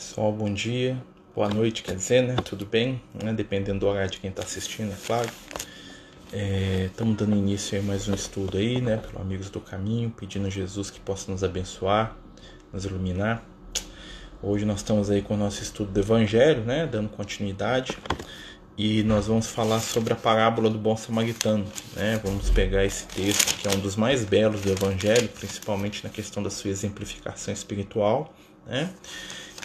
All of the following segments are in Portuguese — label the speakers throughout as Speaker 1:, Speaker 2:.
Speaker 1: Pessoal, bom dia, boa noite, quer dizer, né? Tudo bem? Né? Dependendo do horário de quem está assistindo, é claro. Estamos é, dando início a mais um estudo aí, né? Pelo Amigos do Caminho, pedindo a Jesus que possa nos abençoar, nos iluminar. Hoje nós estamos aí com o nosso estudo do Evangelho, né? Dando continuidade. E nós vamos falar sobre a parábola do bom samaritano, né? Vamos pegar esse texto que é um dos mais belos do Evangelho, principalmente na questão da sua exemplificação espiritual, né?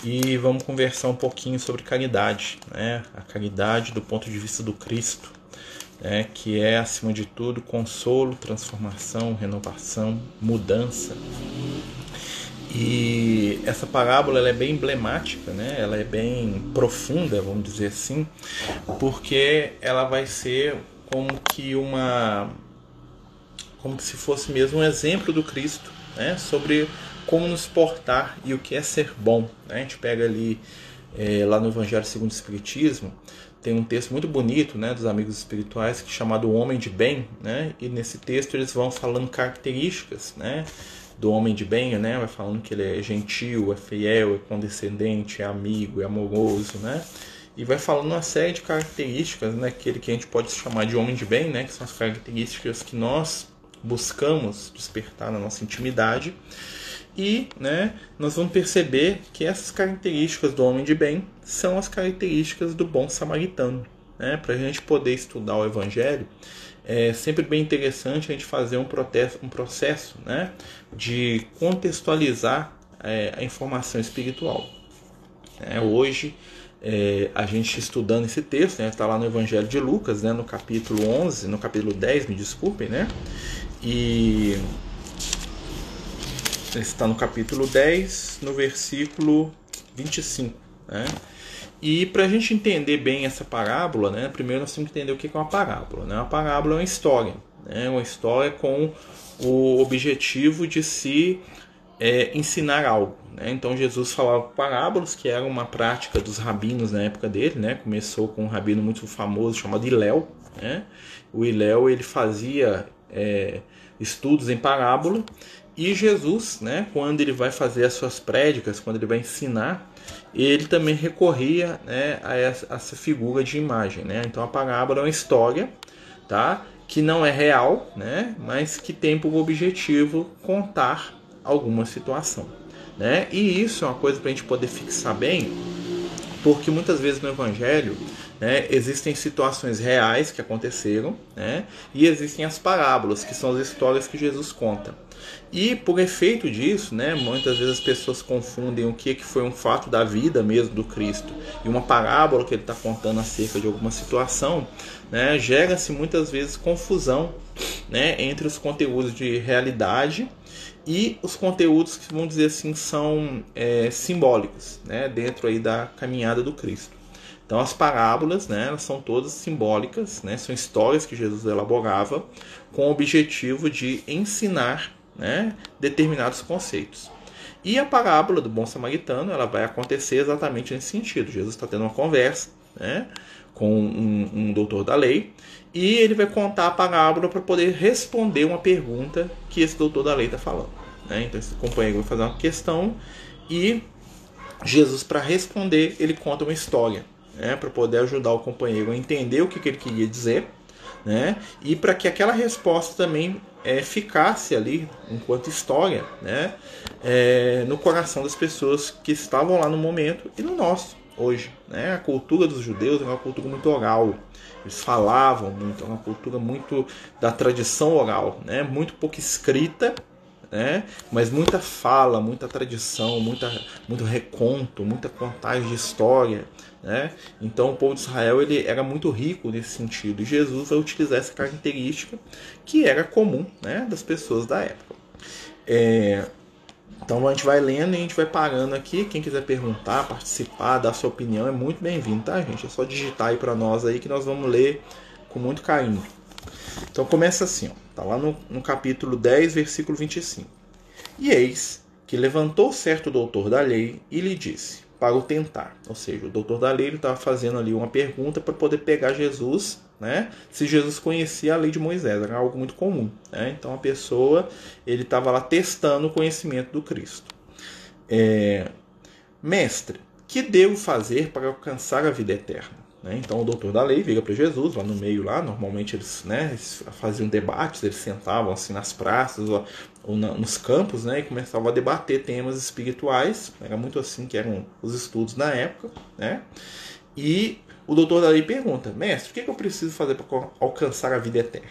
Speaker 1: E vamos conversar um pouquinho sobre caridade, né? A caridade do ponto de vista do Cristo, né? Que é acima de tudo consolo, transformação, renovação, mudança. E essa parábola é bem emblemática, né? Ela é bem profunda, vamos dizer assim, porque ela vai ser como que uma como se fosse mesmo um exemplo do Cristo, né? Sobre como nos portar e o que é ser bom. Né? A gente pega ali é, lá no Evangelho segundo o Espiritismo, tem um texto muito bonito né, dos amigos espirituais que é chamado O Homem de Bem, né? e nesse texto eles vão falando características né, do homem de bem, né? vai falando que ele é gentil, é fiel, é condescendente, é amigo, é amoroso, né? e vai falando uma série de características, né, aquele que a gente pode chamar de homem de bem, né, que são as características que nós buscamos despertar na nossa intimidade e né, nós vamos perceber que essas características do homem de bem são as características do bom samaritano. Né? Para a gente poder estudar o Evangelho, é sempre bem interessante a gente fazer um, protesto, um processo né, de contextualizar é, a informação espiritual. É, hoje, é, a gente estudando esse texto, está né, lá no Evangelho de Lucas, né, no capítulo 11, no capítulo 10, me desculpem, né? E está no capítulo 10, no versículo 25. Né? E para a gente entender bem essa parábola, né, primeiro nós temos que entender o que é uma parábola. Né? Uma parábola é uma história, né? uma história com o objetivo de se é, ensinar algo. Né? Então Jesus falava parábolas, que era uma prática dos rabinos na época dele. Né? Começou com um rabino muito famoso chamado Iléu. Né? O Iléu ele fazia é, estudos em parábola e Jesus, né, quando ele vai fazer as suas prédicas, quando ele vai ensinar, ele também recorria né, a essa figura de imagem. Né? Então a parábola é uma história tá, que não é real, né, mas que tem por objetivo contar alguma situação. Né? E isso é uma coisa para a gente poder fixar bem, porque muitas vezes no Evangelho né, existem situações reais que aconteceram né, e existem as parábolas, que são as histórias que Jesus conta. E por efeito disso, né, muitas vezes as pessoas confundem o que, que foi um fato da vida mesmo do Cristo e uma parábola que ele está contando acerca de alguma situação, né, gera-se muitas vezes confusão né, entre os conteúdos de realidade e os conteúdos que, vamos dizer assim, são é, simbólicos né, dentro aí da caminhada do Cristo. Então as parábolas, né, elas são todas simbólicas, né, são histórias que Jesus elaborava com o objetivo de ensinar né, determinados conceitos. E a parábola do bom samaritano ela vai acontecer exatamente nesse sentido. Jesus está tendo uma conversa né, com um, um, doutor da lei e ele vai contar a parábola para poder responder uma pergunta que esse doutor da lei está falando. Né? Então esse companheiro vai fazer uma questão e Jesus, para responder, ele conta uma história né, para poder ajudar o companheiro a entender o que, que ele queria dizer né? E para que aquela resposta também é, ficasse ali enquanto história, né? É, no coração das pessoas que estavam lá no momento e no nosso hoje, né? A cultura dos judeus é uma cultura muito oral. Eles falavam muito, é uma cultura muito da tradição oral, né? Muito pouco escrita, né? Mas muita fala, muita tradição, muita, muito reconto, muita contagem de história, né? Então o povo de Israel ele era muito rico nesse sentido e Jesus vai utilizar essa característica que era comum, né, das pessoas da época. É, então a gente vai lendo e a gente vai parando aqui. Quem quiser perguntar, participar, dar sua opinião é muito bem-vindo, tá, gente? É só digitar aí para nós aí que nós vamos ler com muito carinho. Então começa assim, ó, tá lá no, no capítulo 10, versículo 25. E eis que levantou certo doutor da lei e lhe disse: para o tentar. Ou seja, o doutor da lei estava fazendo ali uma pergunta para poder pegar Jesus, né? Se Jesus conhecia a lei de Moisés, era algo muito comum. Né? Então a pessoa ele estava lá testando o conhecimento do Cristo. É, Mestre, Que devo fazer para alcançar a vida eterna? Né? Então o doutor da lei vira para Jesus, lá no meio, lá normalmente eles, né, faziam debates, eles sentavam assim nas praças ou, ou na, nos campos né, e começavam a debater temas espirituais. Era muito assim que eram os estudos na época. Né? E o doutor da lei pergunta: Mestre, o que, é que eu preciso fazer para alcançar a vida eterna?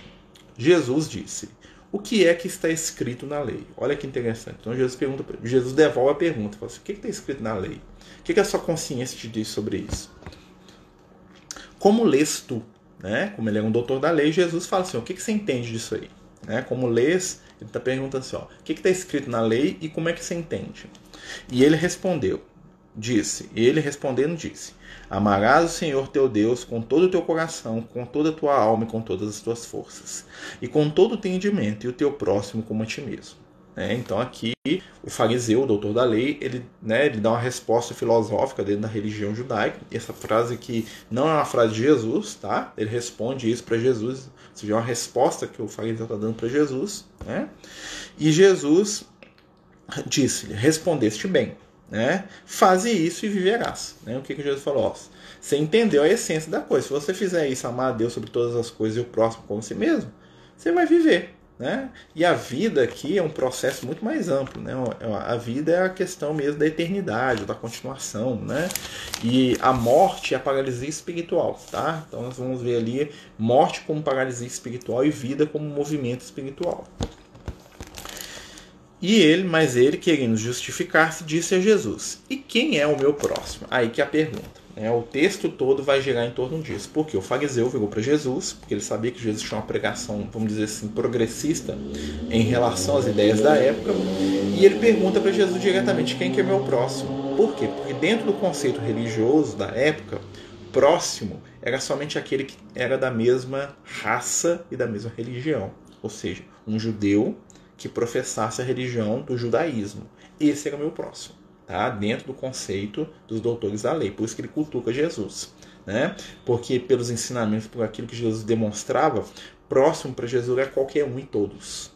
Speaker 1: Jesus disse: O que é que está escrito na lei? Olha que interessante. Então Jesus pergunta, Jesus devolve a pergunta: fala assim, O que, é está escrito na lei? O que, é que a sua consciência te diz sobre isso? Como lês tu? Né? Como ele é um doutor da lei, Jesus fala assim: o que, que você entende disso aí? Né? Como lês, ele está perguntando assim: ó, o que está escrito na lei e como é que você entende? E ele respondeu, disse, e ele respondendo disse: Amarás o Senhor teu Deus com todo o teu coração, com toda a tua alma e com todas as tuas forças, e com todo o entendimento, e o teu próximo como a ti mesmo. É, então aqui o fariseu, o doutor da lei, ele, né, ele dá uma resposta filosófica dentro da religião judaica. Essa frase aqui não é uma frase de Jesus, tá? Ele responde isso para Jesus, ou seja, é uma resposta que o fariseu está dando para Jesus. Né? E Jesus disse-lhe: Respondeste bem, né? Faze isso e viverás. Né? O que, que Jesus falou? você entendeu a essência da coisa. Se você fizer isso, amar a Deus sobre todas as coisas e o próximo como si mesmo, você vai viver. Né? E a vida aqui é um processo muito mais amplo. Né? A vida é a questão mesmo da eternidade, da continuação. Né? E a morte é a paralisia espiritual. Tá? Então nós vamos ver ali morte como paralisia espiritual e vida como movimento espiritual. E ele, mas ele, querendo justificar-se, disse a Jesus: E quem é o meu próximo? Aí que é a pergunta. É, o texto todo vai girar em torno disso. Porque o fariseu virou para Jesus, porque ele sabia que Jesus tinha uma pregação, vamos dizer assim, progressista em relação às ideias da época. E ele pergunta para Jesus diretamente quem que é meu próximo. Por quê? Porque dentro do conceito religioso da época, próximo era somente aquele que era da mesma raça e da mesma religião. Ou seja, um judeu que professasse a religião do judaísmo. Esse era o meu próximo tá? dentro do conceito dos doutores da lei. Por isso que ele cultua Jesus. Né? Porque pelos ensinamentos, por aquilo que Jesus demonstrava, próximo para Jesus é qualquer um e todos.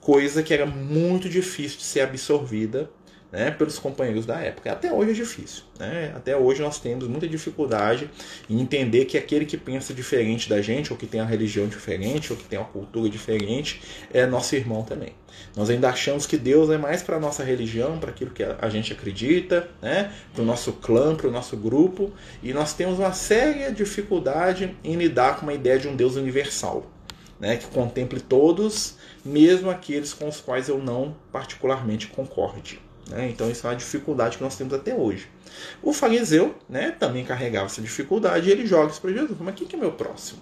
Speaker 1: Coisa que era muito difícil de ser absorvida né, pelos companheiros da época. Até hoje é difícil. Né? Até hoje nós temos muita dificuldade em entender que aquele que pensa diferente da gente, ou que tem uma religião diferente, ou que tem uma cultura diferente, é nosso irmão também. Nós ainda achamos que Deus é mais para a nossa religião, para aquilo que a gente acredita, né? para o nosso clã, para o nosso grupo, e nós temos uma séria dificuldade em lidar com uma ideia de um Deus universal. Né, que contemple todos, mesmo aqueles com os quais eu não particularmente concorde. Né? Então isso é uma dificuldade que nós temos até hoje. O fariseu né, também carregava essa dificuldade e ele joga isso para Jesus. Mas quem que é meu próximo?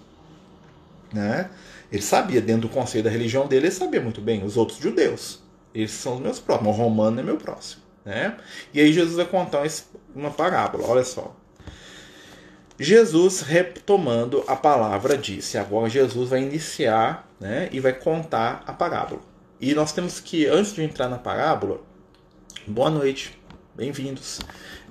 Speaker 1: Né? Ele sabia, dentro do conceito da religião dele, ele sabia muito bem, os outros judeus. Esses são os meus próximos. O romano é meu próximo. Né? E aí Jesus vai contar uma parábola, olha só. Jesus, retomando a palavra, disse. Agora Jesus vai iniciar né, e vai contar a parábola. E nós temos que, antes de entrar na parábola, Boa noite, bem-vindos.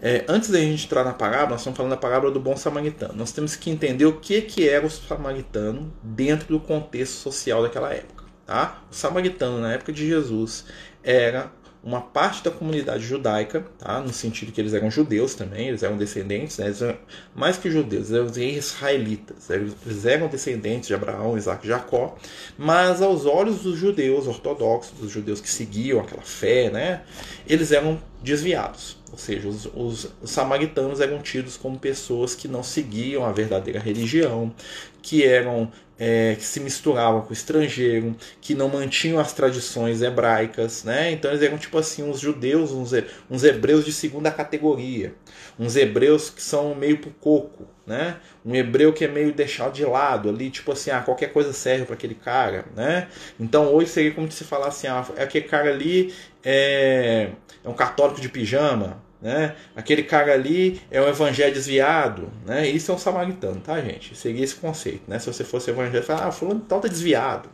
Speaker 1: É, antes da gente entrar na parábola, nós estamos falando da parábola do bom samaritano. Nós temos que entender o que, que era o samaritano dentro do contexto social daquela época. Tá? O samaritano, na época de Jesus, era uma parte da comunidade judaica, tá? no sentido que eles eram judeus também, eles eram descendentes, né? eram, mais que judeus, eles eram israelitas, eles eram descendentes de Abraão, Isaac e Jacó, mas aos olhos dos judeus ortodoxos, dos judeus que seguiam aquela fé, né? Eles eram desviados. Ou seja, os, os, os, samaritanos eram tidos como pessoas que não seguiam a verdadeira religião, que eram é, que se misturavam com o estrangeiro, que não mantinham as tradições hebraicas, né? Então eles eram tipo assim uns judeus, uns, uns hebreus de segunda categoria, uns hebreus que são meio pro coco, né? Um hebreu que é meio deixado de lado ali, tipo assim, ah, qualquer coisa serve para aquele cara, né? Então hoje seria como se falar assim, ah, aquele cara ali é, é um católico de pijama, né? Aquele cara ali é um evangelho desviado, né? Isso é um samaritano, tá, gente? Seria esse conceito, né? Se você fosse evangélico, fala, ah, fulano tal tá desviado,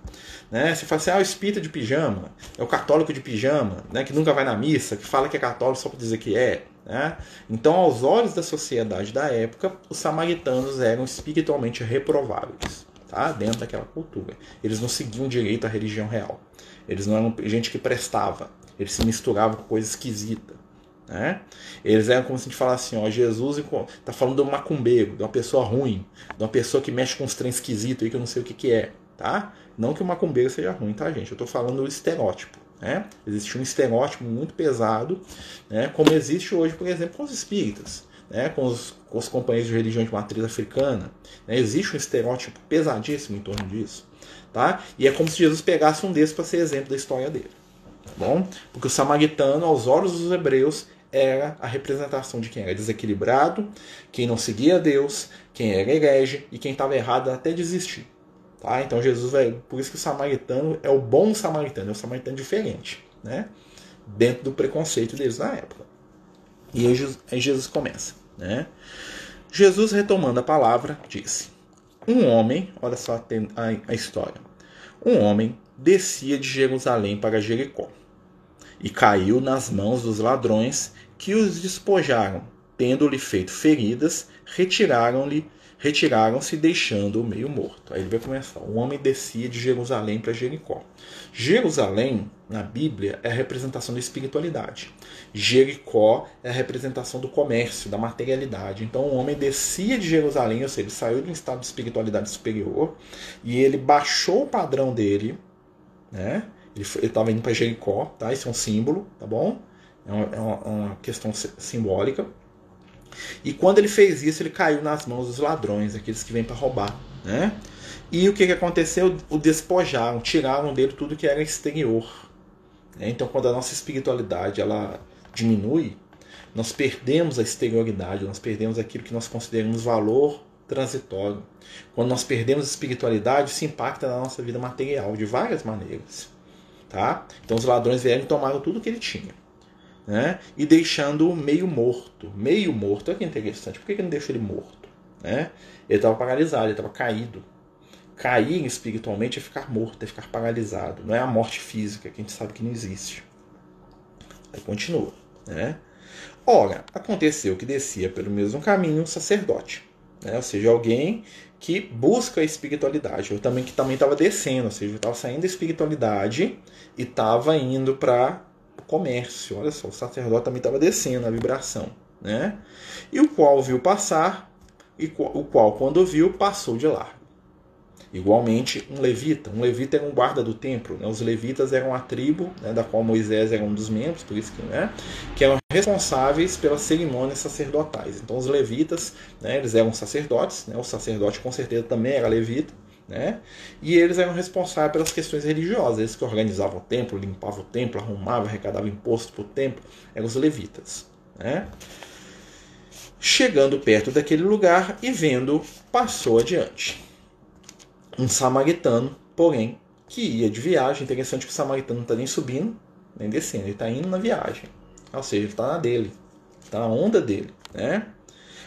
Speaker 1: né? Você fala assim, ah, o espírita de pijama, é o católico de pijama, né? Que nunca vai na missa, que fala que é católico só para dizer que é, né? Então, aos olhos da sociedade da época, os samaritanos eram espiritualmente reprováveis, tá? Dentro daquela cultura. Eles não seguiam direito à religião real. Eles não eram gente que prestava. Eles se misturavam com coisa esquisita. Né? Eles eram como se a gente falasse assim, ó, Jesus está falando de um macumbeiro, de uma pessoa ruim, de uma pessoa que mexe com os trens esquisitos aí que eu não sei o que, que é, tá? Não que o macumbeiro seja ruim, tá, gente? Eu estou falando do estereótipo. Né? Existe um estereótipo muito pesado, né? como existe hoje, por exemplo, com os espíritas, né? com, os, com os companheiros de religião de matriz africana. Né? Existe um estereótipo pesadíssimo em torno disso. Tá? E é como se Jesus pegasse um desses para ser exemplo da história dele. Tá bom? Porque o samaritano, aos olhos dos hebreus, era a representação de quem era desequilibrado, quem não seguia Deus, quem era herege e quem estava errado até desistir. Tá? Então Jesus vai. Por isso que o samaritano é o bom samaritano, é o samaritano diferente. Né? Dentro do preconceito deles na época. E aí Jesus, aí Jesus começa. Né? Jesus, retomando a palavra, disse: Um homem, olha só a, a história. Um homem descia de Jerusalém para Jericó e caiu nas mãos dos ladrões que os despojaram, tendo-lhe feito feridas, retiraram-lhe retiraram-se deixando-o meio morto. Aí ele vai começar. O homem descia de Jerusalém para Jericó. Jerusalém, na Bíblia, é a representação da espiritualidade. Jericó é a representação do comércio, da materialidade. Então o homem descia de Jerusalém, ou seja, ele saiu de um estado de espiritualidade superior e ele baixou o padrão dele, né? Ele estava indo para Jericó, tá? Isso é um símbolo, tá bom? É uma, é uma questão simbólica. E quando ele fez isso, ele caiu nas mãos dos ladrões, aqueles que vêm para roubar. Né? E o que, que aconteceu? O despojaram, tiraram dele tudo que era exterior. Né? Então, quando a nossa espiritualidade ela diminui, nós perdemos a exterioridade, nós perdemos aquilo que nós consideramos valor transitório. Quando nós perdemos a espiritualidade, isso impacta na nossa vida material de várias maneiras. Tá? Então, os ladrões vieram e tomaram tudo que ele tinha né? e deixando meio morto. Meio morto, olha que interessante. Por que, que não deixa ele morto? Né? Ele estava paralisado, ele estava caído. Cair espiritualmente é ficar morto, é ficar paralisado. Não é a morte física, que a gente sabe que não existe. Aí continua. Né? Ora, aconteceu que descia pelo mesmo caminho um sacerdote. Né? Ou seja, alguém que busca a espiritualidade. Eu também que também estava descendo, ou seja, estava saindo da espiritualidade e estava indo para comércio. Olha só, o sacerdote também estava descendo a vibração. Né? E o qual viu passar, e o qual, quando viu, passou de lá. Igualmente, um levita. Um levita era um guarda do templo. Né? Os levitas eram a tribo né, da qual Moisés era um dos membros, por isso que, né, que eram responsáveis pelas cerimônias sacerdotais. Então, os levitas, né, eles eram sacerdotes. Né? O sacerdote, com certeza, também era levita. Né? E eles eram responsáveis pelas questões religiosas, eles que organizavam o templo, limpavam o templo, arrumavam, arrecadavam imposto para o templo, eram os levitas. Né? Chegando perto daquele lugar e vendo, passou adiante. Um samaritano, porém, que ia de viagem. Interessante que o samaritano não está nem subindo, nem descendo, ele está indo na viagem. Ou seja, ele está na dele, está na onda dele. Né?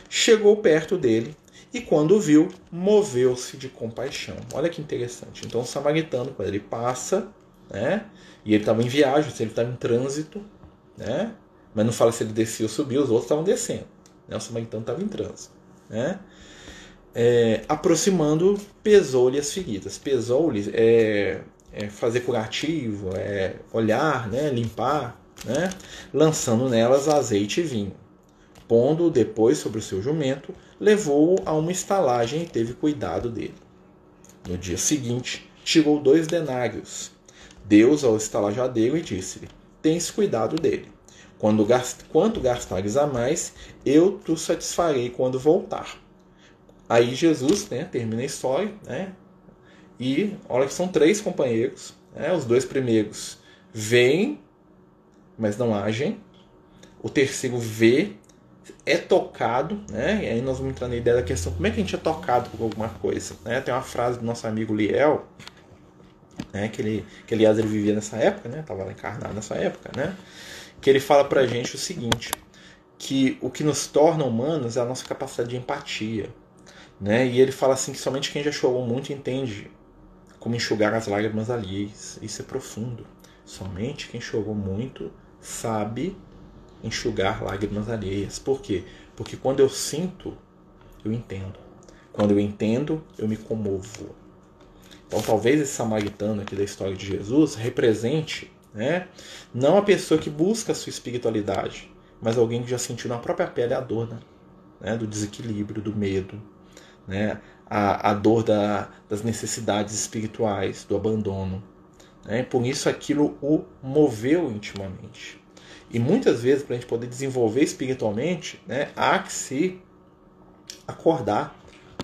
Speaker 1: Chegou perto dele e quando viu, moveu-se de compaixão. Olha que interessante. Então o samaritano, quando ele passa, né? E ele estava em viagem, se ele estava em trânsito, né? Mas não fala se ele descia ou subiu, os outros estavam descendo. Né? O samaritano estava em trânsito, né? É, aproximando, pesou-lhe as feridas. Pesou-lhe é, é, fazer curativo, é olhar, né? limpar, né? lançando nelas azeite e vinho. Pondo depois sobre o seu jumento, levou-o a uma estalagem e teve cuidado dele. No dia seguinte, tirou dois denários, deu-os ao estalajadeiro e disse-lhe: Tens cuidado dele. Quando gast... Quanto gastares a mais, eu te satisfarei quando voltar. Aí Jesus né, termina a história, né, e olha que são três companheiros. Né, os dois primeiros veem, mas não agem. O terceiro vê, é tocado, né? E aí nós vamos entrar na ideia da questão como é que a gente é tocado por alguma coisa, né? Tem uma frase do nosso amigo Liel, né? Que ele, que aliás ele vivia nessa época, né? Tava encarnado nessa época, né? Que ele fala pra gente o seguinte, que o que nos torna humanos é a nossa capacidade de empatia, né? E ele fala assim que somente quem já chorou muito entende como enxugar as lágrimas alheias. Isso é profundo. Somente quem chorou muito sabe enxugar lágrimas alheias. Por quê? Porque quando eu sinto, eu entendo. Quando eu entendo, eu me comovo. Então, talvez esse samaritano aqui da história de Jesus represente, né, não a pessoa que busca a sua espiritualidade, mas alguém que já sentiu na própria pele a dor né? né? do desequilíbrio, do medo, né? a, a dor da, das necessidades espirituais, do abandono. Né? Por isso aquilo o moveu intimamente. E muitas vezes, para a gente poder desenvolver espiritualmente, né, há que se acordar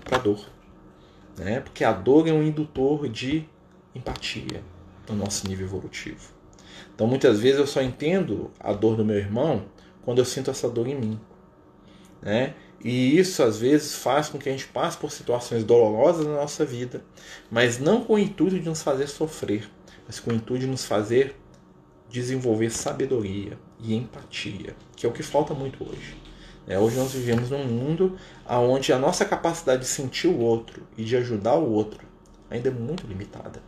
Speaker 1: para a dor. Né? Porque a dor é um indutor de empatia no nosso nível evolutivo. Então muitas vezes eu só entendo a dor do meu irmão quando eu sinto essa dor em mim. Né? E isso às vezes faz com que a gente passe por situações dolorosas na nossa vida, mas não com o intuito de nos fazer sofrer, mas com o intuito de nos fazer desenvolver sabedoria e empatia, que é o que falta muito hoje. É, hoje nós vivemos num mundo onde a nossa capacidade de sentir o outro e de ajudar o outro ainda é muito limitada.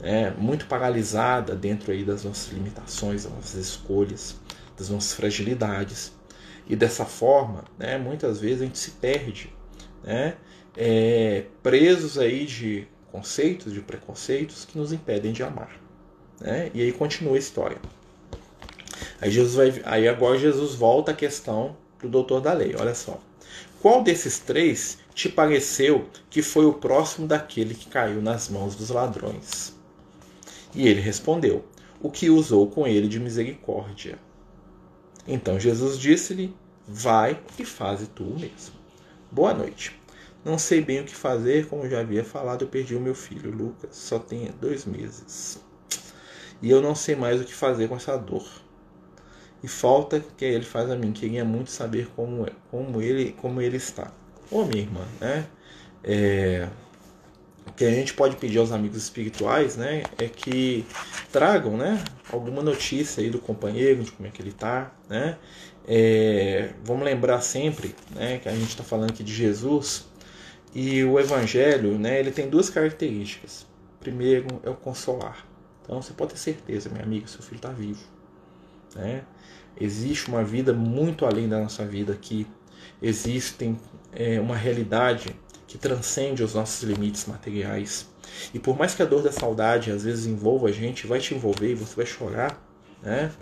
Speaker 1: É, muito paralisada dentro aí das nossas limitações, das nossas escolhas, das nossas fragilidades. E dessa forma, né, muitas vezes a gente se perde, né, é, presos aí de conceitos, de preconceitos que nos impedem de amar. Né? E aí continua a história. Aí, Jesus vai, aí agora Jesus volta à questão do doutor da lei. Olha só. Qual desses três te pareceu que foi o próximo daquele que caiu nas mãos dos ladrões? E ele respondeu: O que usou com ele de misericórdia. Então Jesus disse-lhe: Vai e faze tu o mesmo. Boa noite. Não sei bem o que fazer, como já havia falado, eu perdi o meu filho, Lucas, só tem dois meses. E eu não sei mais o que fazer com essa dor. E falta que ele faz a mim. Queria muito saber como, é, como, ele, como ele está. Ô minha irmã, né? É, o que a gente pode pedir aos amigos espirituais, né, é que tragam, né, alguma notícia aí do companheiro, de como é que ele está, né. É, vamos lembrar sempre, né, que a gente está falando aqui de Jesus e o Evangelho, né, ele tem duas características. Primeiro é o consolar. Então você pode ter certeza, minha amiga, seu filho está vivo. Né? Existe uma vida muito além da nossa vida aqui. Existe é, uma realidade que transcende os nossos limites materiais. E por mais que a dor da saudade às vezes envolva a gente, vai te envolver e você vai chorar, né?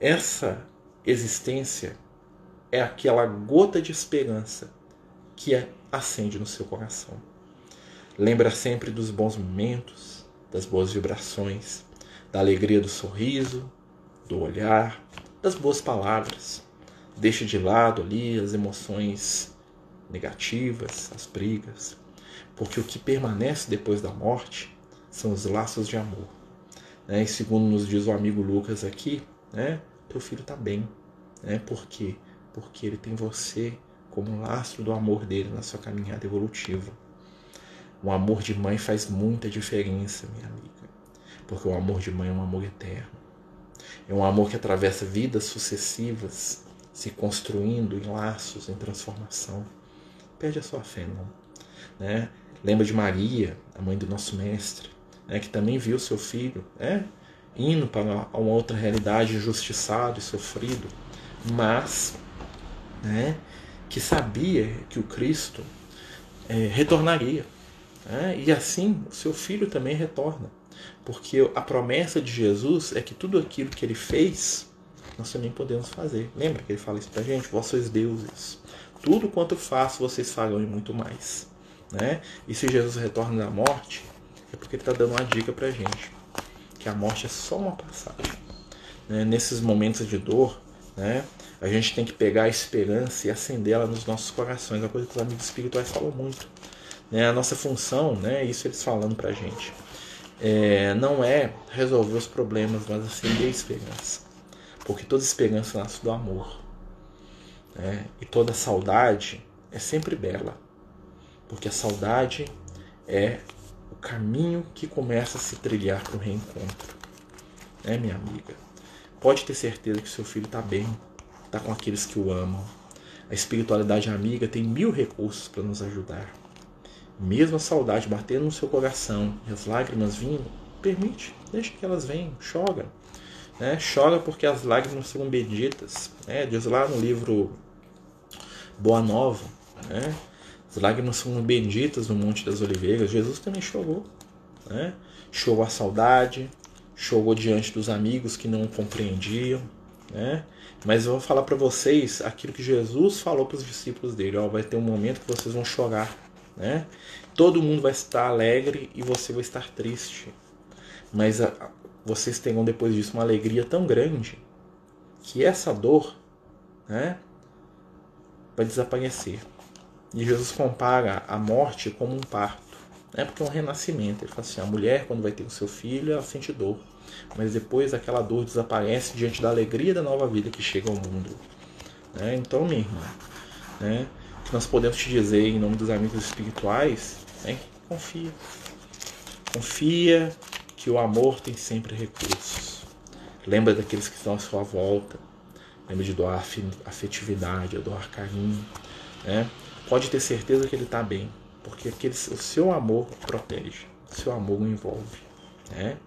Speaker 1: Essa existência é aquela gota de esperança que acende no seu coração. Lembra sempre dos bons momentos, das boas vibrações, da alegria do sorriso, do olhar, das boas palavras. Deixa de lado ali as emoções negativas, as brigas, porque o que permanece depois da morte são os laços de amor. Né? E segundo nos diz o amigo Lucas aqui, né? teu filho está bem. Né? Por quê? Porque ele tem você como um lastro do amor dele na sua caminhada evolutiva. O amor de mãe faz muita diferença, minha amiga, porque o amor de mãe é um amor eterno. É um amor que atravessa vidas sucessivas, se construindo em laços, em transformação. Perde a sua fé, não. Né? Lembra de Maria, a mãe do nosso mestre, né? que também viu seu filho né? indo para uma outra realidade, injustiçado e sofrido, mas né? que sabia que o Cristo é, retornaria. Né? E assim o seu filho também retorna. Porque a promessa de Jesus é que tudo aquilo que ele fez, nós também podemos fazer. Lembra que ele fala isso pra gente? Vós sois deuses. Tudo quanto faço, vocês farão e muito mais. Né? E se Jesus retorna da morte, é porque ele está dando uma dica pra gente. Que a morte é só uma passagem. Né? Nesses momentos de dor, né? a gente tem que pegar a esperança e acendê-la nos nossos corações. É uma coisa que os amigos espirituais falam muito. Né? A nossa função, né? isso eles falando pra gente é, não é resolver os problemas, mas acender a esperança. Porque toda esperança nasce do amor. Né? E toda saudade é sempre bela. Porque a saudade é o caminho que começa a se trilhar para o reencontro. É, minha amiga? Pode ter certeza que seu filho está bem, está com aqueles que o amam. A espiritualidade amiga tem mil recursos para nos ajudar mesmo a saudade batendo no seu coração e as lágrimas vindo, permite, deixa que elas venham, chora. Né? Chora porque as lágrimas são benditas. Né? Diz lá no livro Boa Nova, né? as lágrimas são benditas no Monte das Oliveiras. Jesus também chorou. Né? Chorou a saudade, chorou diante dos amigos que não compreendiam. né? Mas eu vou falar para vocês aquilo que Jesus falou para os discípulos dele. Ó, vai ter um momento que vocês vão chorar, né? Todo mundo vai estar alegre e você vai estar triste. Mas a, vocês terão depois disso uma alegria tão grande que essa dor, né, vai desaparecer. E Jesus compara a morte como um parto, né, porque é um renascimento. Ele fala assim: a mulher, quando vai ter o seu filho, ela sente dor mas depois aquela dor desaparece diante da alegria da nova vida que chega ao mundo. Né? Então, minha irmã, né? Que nós podemos te dizer em nome dos amigos espirituais é que confia. Confia que o amor tem sempre recursos. Lembra daqueles que estão à sua volta. Lembra de doar afetividade, de doar carinho. Né? Pode ter certeza que ele está bem, porque aquele, o seu amor protege, o seu amor o envolve. Né?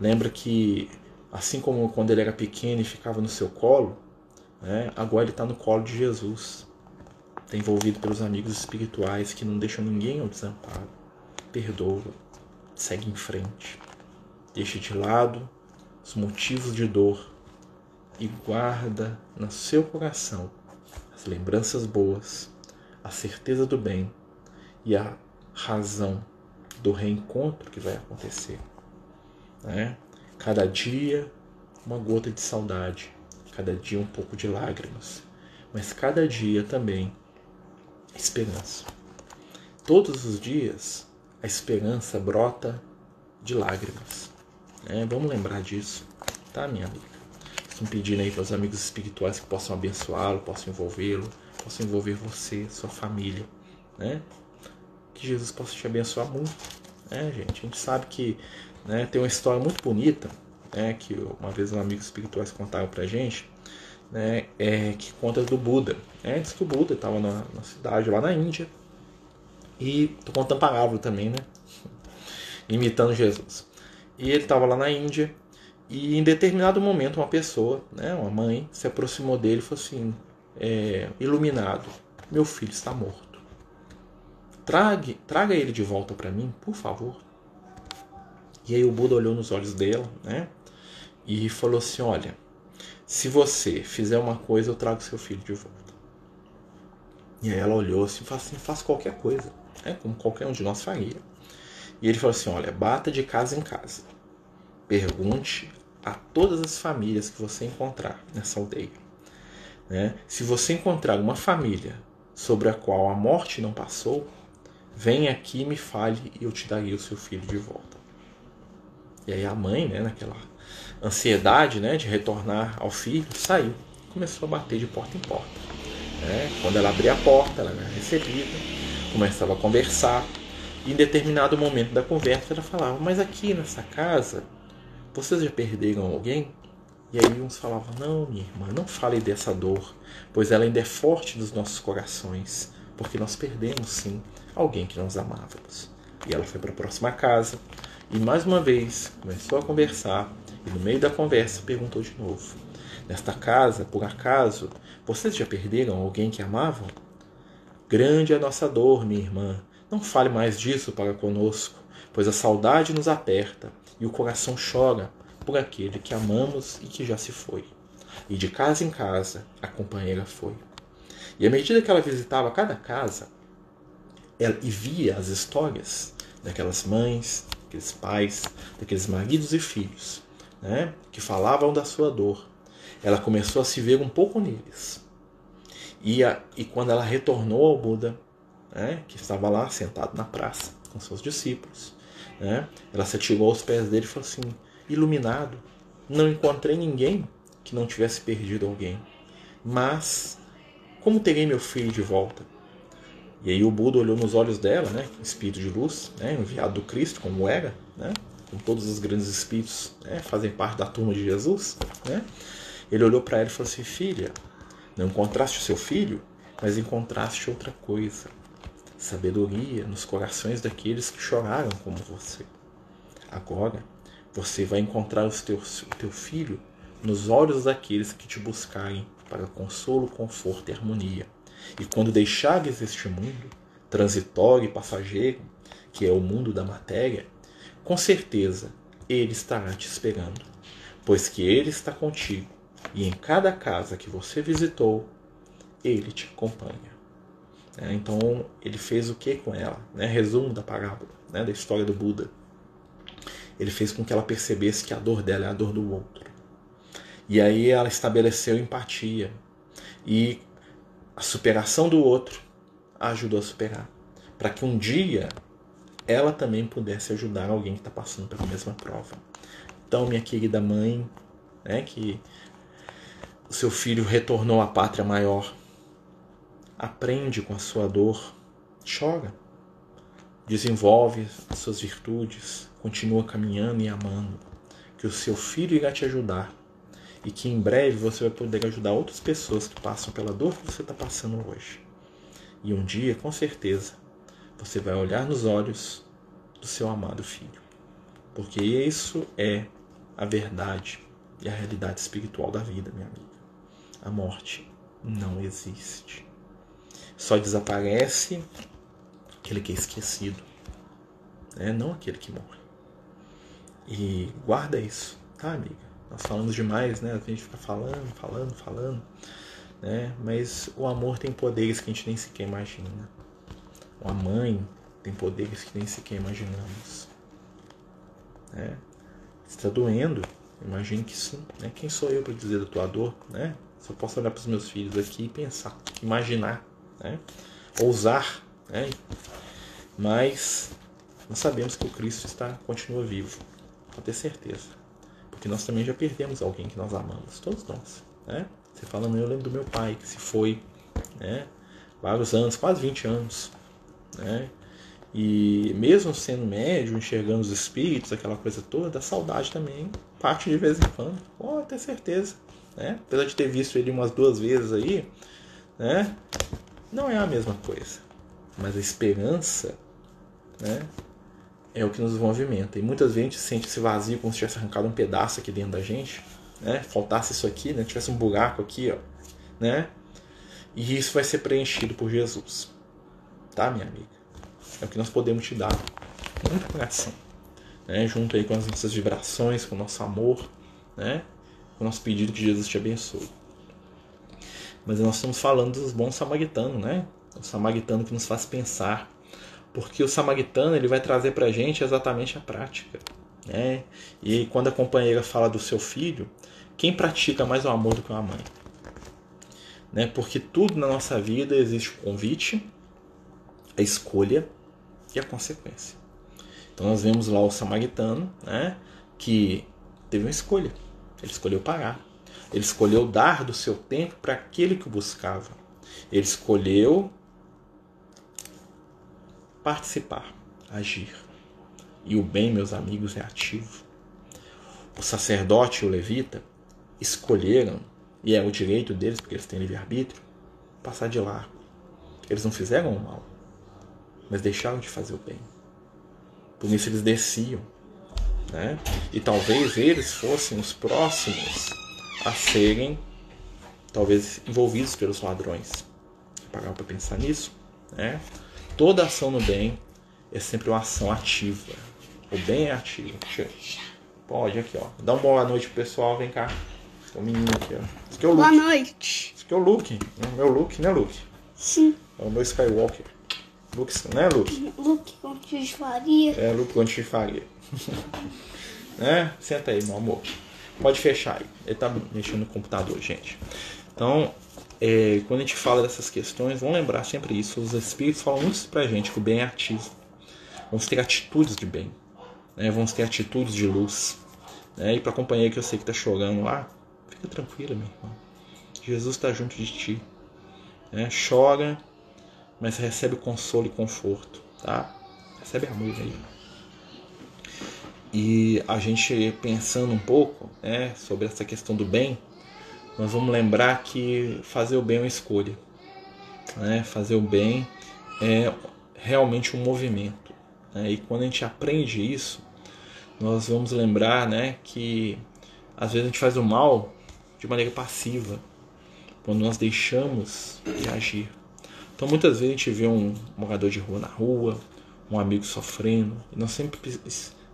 Speaker 1: Lembra que, assim como quando ele era pequeno e ficava no seu colo, né, agora ele está no colo de Jesus. Está envolvido pelos amigos espirituais que não deixam ninguém ao desamparo. Perdoa, segue em frente. Deixa de lado os motivos de dor e guarda no seu coração as lembranças boas, a certeza do bem e a razão do reencontro que vai acontecer. Né? Cada dia uma gota de saudade, cada dia um pouco de lágrimas, mas cada dia também esperança. Todos os dias a esperança brota de lágrimas. Né? Vamos lembrar disso, tá, minha amiga? Estou pedindo aí para os amigos espirituais que possam abençoá-lo, possam envolvê-lo, possam envolver você, sua família, né? Que Jesus possa te abençoar muito, né, gente? A gente sabe que né? Tem uma história muito bonita né, que uma vez um amigo espiritual contaram pra gente, né, é, que conta do Buda. Né? Diz que o Buda estava na, na, cidade lá na Índia e tô contando parábola também, né? Imitando Jesus. E ele estava lá na Índia e em determinado momento uma pessoa, né, uma mãe, se aproximou dele e falou assim, é, iluminado, meu filho está morto. Traga, traga ele de volta para mim, por favor. E aí o Buda olhou nos olhos dela, né? E falou assim: Olha, se você fizer uma coisa, eu trago seu filho de volta. E aí ela olhou assim, faz assim, faz qualquer coisa, né? Como qualquer um de nós faria. E ele falou assim: Olha, bata de casa em casa. Pergunte a todas as famílias que você encontrar nessa aldeia. Né? Se você encontrar uma família sobre a qual a morte não passou, venha aqui e me fale e eu te darei o seu filho de volta. E aí a mãe, né, naquela ansiedade né, de retornar ao filho, saiu. Começou a bater de porta em porta. Né? Quando ela abria a porta, ela era recebida, começava a conversar. E em determinado momento da conversa ela falava, mas aqui nessa casa, vocês já perderam alguém? E aí uns falavam, não, minha irmã, não fale dessa dor, pois ela ainda é forte nos nossos corações, porque nós perdemos sim alguém que nós amávamos. E ela foi para a próxima casa, e mais uma vez começou a conversar e no meio da conversa perguntou de novo: Nesta casa, por acaso, vocês já perderam alguém que amavam? Grande é a nossa dor, minha irmã. Não fale mais disso para conosco, pois a saudade nos aperta e o coração chora por aquele que amamos e que já se foi. E de casa em casa a companheira foi. E à medida que ela visitava cada casa ela, e via as histórias daquelas mães, daqueles pais, daqueles maridos e filhos, né, que falavam da sua dor, ela começou a se ver um pouco neles. E, a, e quando ela retornou ao Buda, né, que estava lá sentado na praça com seus discípulos, né, ela se atirou aos pés dele e falou assim: Iluminado, não encontrei ninguém que não tivesse perdido alguém, mas como terei meu filho de volta? E aí o Buda olhou nos olhos dela, né, espírito de luz, né, enviado do Cristo, como era, né, como todos os grandes espíritos né, fazem parte da turma de Jesus. Né, ele olhou para ela e falou assim: Filha, não encontraste o seu filho, mas encontraste outra coisa. Sabedoria nos corações daqueles que choraram como você. Agora, você vai encontrar o teu filho nos olhos daqueles que te buscarem para consolo, conforto e harmonia. E quando deixares este mundo, transitório e passageiro, que é o mundo da matéria, com certeza ele estará te esperando, pois que ele está contigo E em cada casa que você visitou, ele te acompanha. É, então ele fez o que com ela? Né? Resumo da parábola, né? da história do Buda. Ele fez com que ela percebesse que a dor dela é a dor do outro. E aí ela estabeleceu empatia. E a superação do outro a ajudou a superar. Para que um dia ela também pudesse ajudar alguém que está passando pela mesma prova. Então, minha querida mãe, né, que o seu filho retornou à pátria maior, aprende com a sua dor, chora, desenvolve as suas virtudes, continua caminhando e amando, que o seu filho irá te ajudar e que em breve você vai poder ajudar outras pessoas que passam pela dor que você está passando hoje. E um dia, com certeza, você vai olhar nos olhos do seu amado filho. Porque isso é a verdade e a realidade espiritual da vida, minha amiga. A morte não existe. Só desaparece aquele que é esquecido, né? não aquele que morre. E guarda isso, tá, amiga? Nós falamos demais, né? A gente fica falando, falando, falando, né? Mas o amor tem poderes que a gente nem sequer imagina. A mãe tem poderes que nem sequer imaginamos. Né? Está doendo? Imagine que sim. Né? Quem sou eu para dizer da tua dor? Né? Só posso olhar para os meus filhos aqui e pensar, imaginar, né? ousar. Né? Mas nós sabemos que o Cristo está continua vivo, pode ter certeza. Porque nós também já perdemos alguém que nós amamos, todos nós. Né? Você falando, eu lembro do meu pai que se foi né? vários anos, quase 20 anos. Né? E mesmo sendo médio, enxergando os espíritos, aquela coisa toda, a saudade também parte de vez em quando. Pode ter certeza. Né? Apesar de ter visto ele umas duas vezes aí, né? não é a mesma coisa. Mas a esperança né? é o que nos movimenta. E muitas vezes a gente sente esse vazio como se tivesse arrancado um pedaço aqui dentro da gente. Né? Faltasse isso aqui, né? tivesse um buraco aqui. Ó, né? E isso vai ser preenchido por Jesus. Tá, minha amiga? É o que nós podemos te dar. Muito coração. Né? Junto aí com as nossas vibrações, com o nosso amor, né? com o nosso pedido que Jesus te abençoe. Mas nós estamos falando dos bons samaritanos, né? O samaritano que nos faz pensar. Porque o samaritano ele vai trazer para a gente exatamente a prática. Né? E quando a companheira fala do seu filho, quem pratica mais o amor do que uma mãe? Né? Porque tudo na nossa vida existe o convite, a escolha e a consequência. Então nós vemos lá o samaritano, né, que teve uma escolha. Ele escolheu parar. Ele escolheu dar do seu tempo para aquele que o buscava. Ele escolheu participar, agir. E o bem, meus amigos, é ativo. O sacerdote e o levita escolheram, e é o direito deles, porque eles têm livre-arbítrio, passar de largo. Eles não fizeram o mal mas deixaram de fazer o bem. Por isso eles desciam. Né? E talvez eles fossem os próximos a serem, talvez, envolvidos pelos ladrões. Parar para pensar nisso. Né? Toda ação no bem é sempre uma ação ativa. O bem é ativo. Pode, aqui, ó. Dá uma boa noite pro pessoal, vem cá. Um menino aqui, ó. Esse aqui é o
Speaker 2: Luke. Boa noite.
Speaker 1: Esse aqui é o Luke. O meu Luke, né, Luke?
Speaker 2: Sim.
Speaker 1: É o meu Skywalker. Luke, né, Luke?
Speaker 2: Luke de faria.
Speaker 1: É, Luke com de faria. né? Senta aí, meu amor. Pode fechar aí. Ele tá mexendo no computador, gente. Então, é, quando a gente fala dessas questões, vamos lembrar sempre isso. Os espíritos falam muito pra gente que o bem é ativo. Vamos ter atitudes de bem. Né? Vamos ter atitudes de luz. Né? E pra companhia que eu sei que tá chorando lá, fica tranquila, meu irmão. Jesus está junto de ti. Né? Chora mas recebe consolo e conforto, tá? Recebe amor aí. E a gente pensando um pouco né, sobre essa questão do bem, nós vamos lembrar que fazer o bem é uma escolha. Né? Fazer o bem é realmente um movimento. Né? E quando a gente aprende isso, nós vamos lembrar né, que às vezes a gente faz o mal de maneira passiva, quando nós deixamos de agir. Então muitas vezes a gente vê um morador de rua na rua, um amigo sofrendo, e nós sempre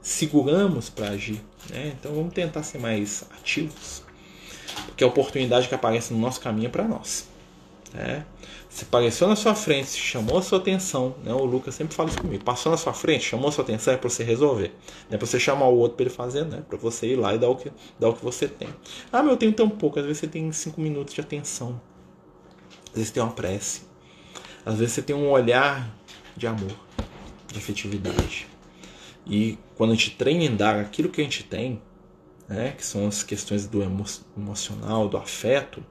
Speaker 1: seguramos para agir. Né? Então vamos tentar ser mais ativos. Porque a oportunidade que aparece no nosso caminho é para nós. Né? Se apareceu na sua frente, chamou a sua atenção, né? o Lucas sempre fala isso comigo, passou na sua frente, chamou a sua atenção, é para você resolver. É para você chamar o outro para ele fazer, né? para você ir lá e dar o, que, dar o que você tem. Ah, mas eu tenho tão pouco, às vezes você tem cinco minutos de atenção, às vezes tem uma prece, às vezes você tem um olhar de amor, de afetividade. E quando a gente treina em dar aquilo que a gente tem, né, que são as questões do emo emocional, do afeto,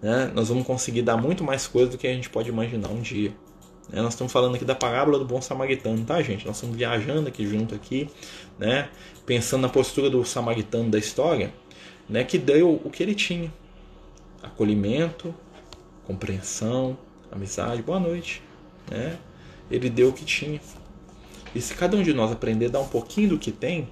Speaker 1: né, nós vamos conseguir dar muito mais coisa do que a gente pode imaginar um dia. Né, nós estamos falando aqui da parábola do bom samaritano, tá, gente? Nós estamos viajando aqui junto aqui, né, pensando na postura do samaritano da história, né, que deu o que ele tinha: acolhimento, compreensão, amizade, boa noite, né? Ele deu o que tinha. E se cada um de nós aprender a dar um pouquinho do que tem,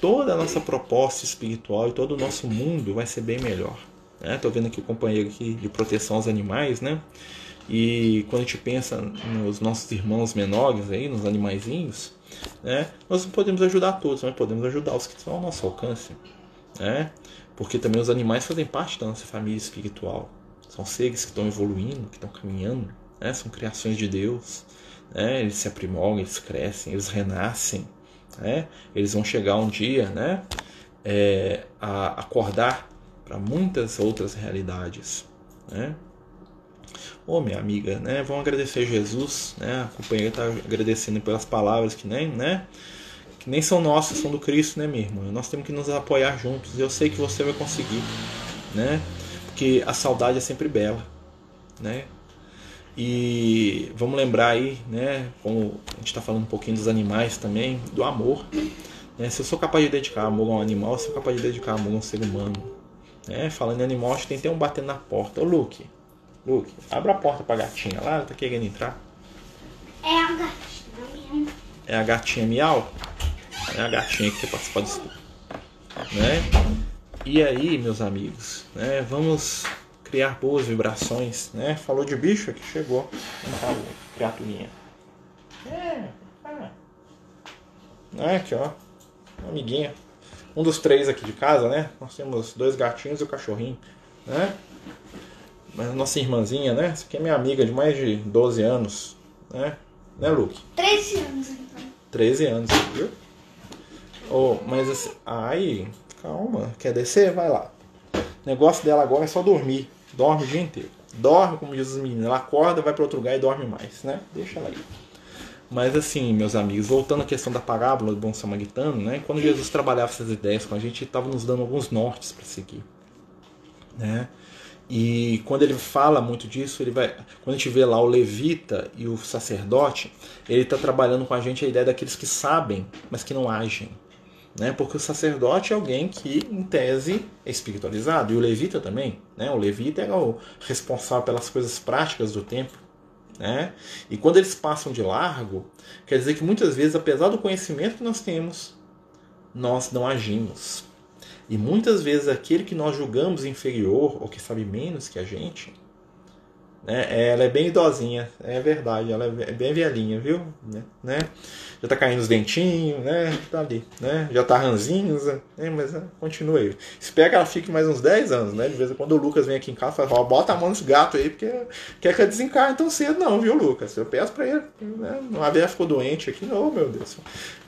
Speaker 1: toda a nossa proposta espiritual e todo o nosso mundo vai ser bem melhor. Né? Tô vendo aqui o companheiro aqui de proteção aos animais, né? E quando a gente pensa nos nossos irmãos menores aí, nos animaizinhos, né? Nós não podemos ajudar todos, mas podemos ajudar os que estão ao nosso alcance, né? Porque também os animais fazem parte da nossa família espiritual. São seres que estão evoluindo, que estão caminhando, né? São criações de Deus, né? Eles se aprimoram, eles crescem, eles renascem, né? Eles vão chegar um dia, né? É, a acordar para muitas outras realidades, né? Ô, minha amiga, né? Vamos agradecer Jesus, né? A companheira está agradecendo pelas palavras que nem, né? Que nem são nossas, são do Cristo, né, minha irmã? Nós temos que nos apoiar juntos. Eu sei que você vai conseguir, né? Porque a saudade é sempre bela, né? E vamos lembrar aí, né? Como a gente está falando um pouquinho dos animais também, do amor. Né? Se eu sou capaz de dedicar amor a um animal, eu sou capaz de dedicar amor a um ser humano. Né? Falando em animal, acho que tem até um batendo na porta. Ô Luke, Luke, abre a porta pra gatinha lá, ela tá querendo entrar.
Speaker 2: É a gatinha
Speaker 1: É a gatinha miau? É a gatinha que quer participar disso. Né? E aí, meus amigos, né? Vamos criar boas vibrações, né? Falou de bicho aqui chegou. Lá, criaturinha. É, ah. é, aqui ó, amiguinha um dos três aqui de casa, né? Nós temos dois gatinhos e o um cachorrinho, né? Mas nossa irmãzinha, né? Essa aqui é minha amiga de mais de 12 anos, né? Né, Luke?
Speaker 2: 13 anos, então.
Speaker 1: 13 anos, viu? Oh, mas assim, ai, calma, quer descer? Vai lá. O negócio dela agora é só dormir. Dorme o dia inteiro. Dorme, como diz os meninos. Ela acorda, vai para outro lugar e dorme mais, né? Deixa ela aí. Mas assim, meus amigos, voltando à questão da parábola do bom samaritano, né? Quando Jesus trabalhava essas ideias com a gente, ele estava nos dando alguns nortes para seguir, né? E quando ele fala muito disso, ele vai, quando a gente vê lá o levita e o sacerdote, ele está trabalhando com a gente a ideia daqueles que sabem, mas que não agem, né? Porque o sacerdote é alguém que, em tese, é espiritualizado e o levita também, né? O levita é o responsável pelas coisas práticas do templo. Né? E quando eles passam de largo, quer dizer que muitas vezes, apesar do conhecimento que nós temos, nós não agimos. E muitas vezes aquele que nós julgamos inferior ou que sabe menos que a gente, né, ela é bem idosinha, é verdade, ela é bem velhinha, viu? Né? já tá caindo os dentinhos, né? Tá ali, né? Já tá ranzinhos, né? Mas né? continua aí. Espero que ela fique mais uns 10 anos, né? De vez em quando o Lucas vem aqui em casa e fala, bota a mão nesse gato aí, porque quer que ela desencarne tão cedo, não, viu, Lucas? Eu peço pra ele, né? A Bia ficou doente aqui, não, meu Deus.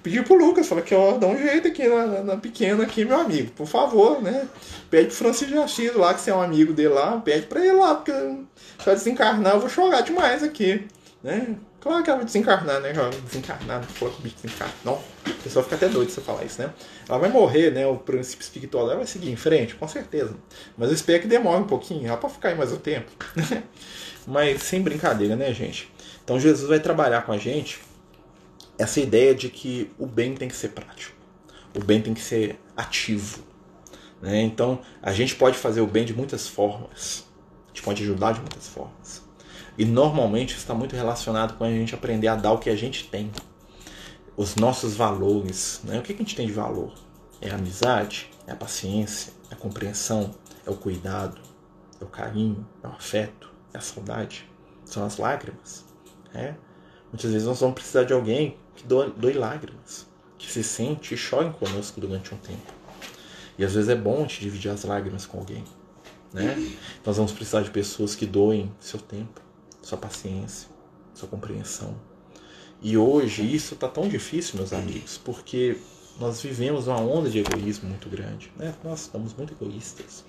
Speaker 1: Pedi pro Lucas, falou que, ó, dá um jeito aqui na, na, na, pequena aqui, meu amigo, por favor, né? Pede pro Francisco de Assis lá, que você é um amigo dele lá, pede pra ele lá, porque se ela desencarnar, eu vou chorar demais aqui, né? Claro que ela vai desencarnar, né? Desencarnar, falou que o bicho desencarna. Não, a pessoa fica até doida se você falar isso, né? Ela vai morrer, né? O princípio espiritual dela vai seguir em frente, com certeza. Mas eu espero que demore um pouquinho, ela pode ficar aí mais um tempo. Mas sem brincadeira, né, gente? Então Jesus vai trabalhar com a gente essa ideia de que o bem tem que ser prático. O bem tem que ser ativo. Né? Então a gente pode fazer o bem de muitas formas. A gente pode ajudar de muitas formas. E normalmente está muito relacionado com a gente aprender a dar o que a gente tem. Os nossos valores. Né? O que a gente tem de valor? É a amizade, é a paciência, é a compreensão, é o cuidado, é o carinho, é o afeto, é a saudade, são as lágrimas. Né? Muitas vezes nós vamos precisar de alguém que doe, doe lágrimas, que se sente e chore conosco durante um tempo. E às vezes é bom te dividir as lágrimas com alguém. Né? Nós vamos precisar de pessoas que doem seu tempo, sua paciência, sua compreensão. E hoje isso está tão difícil, meus amigos, porque nós vivemos uma onda de egoísmo muito grande. Né? Nós estamos muito egoístas.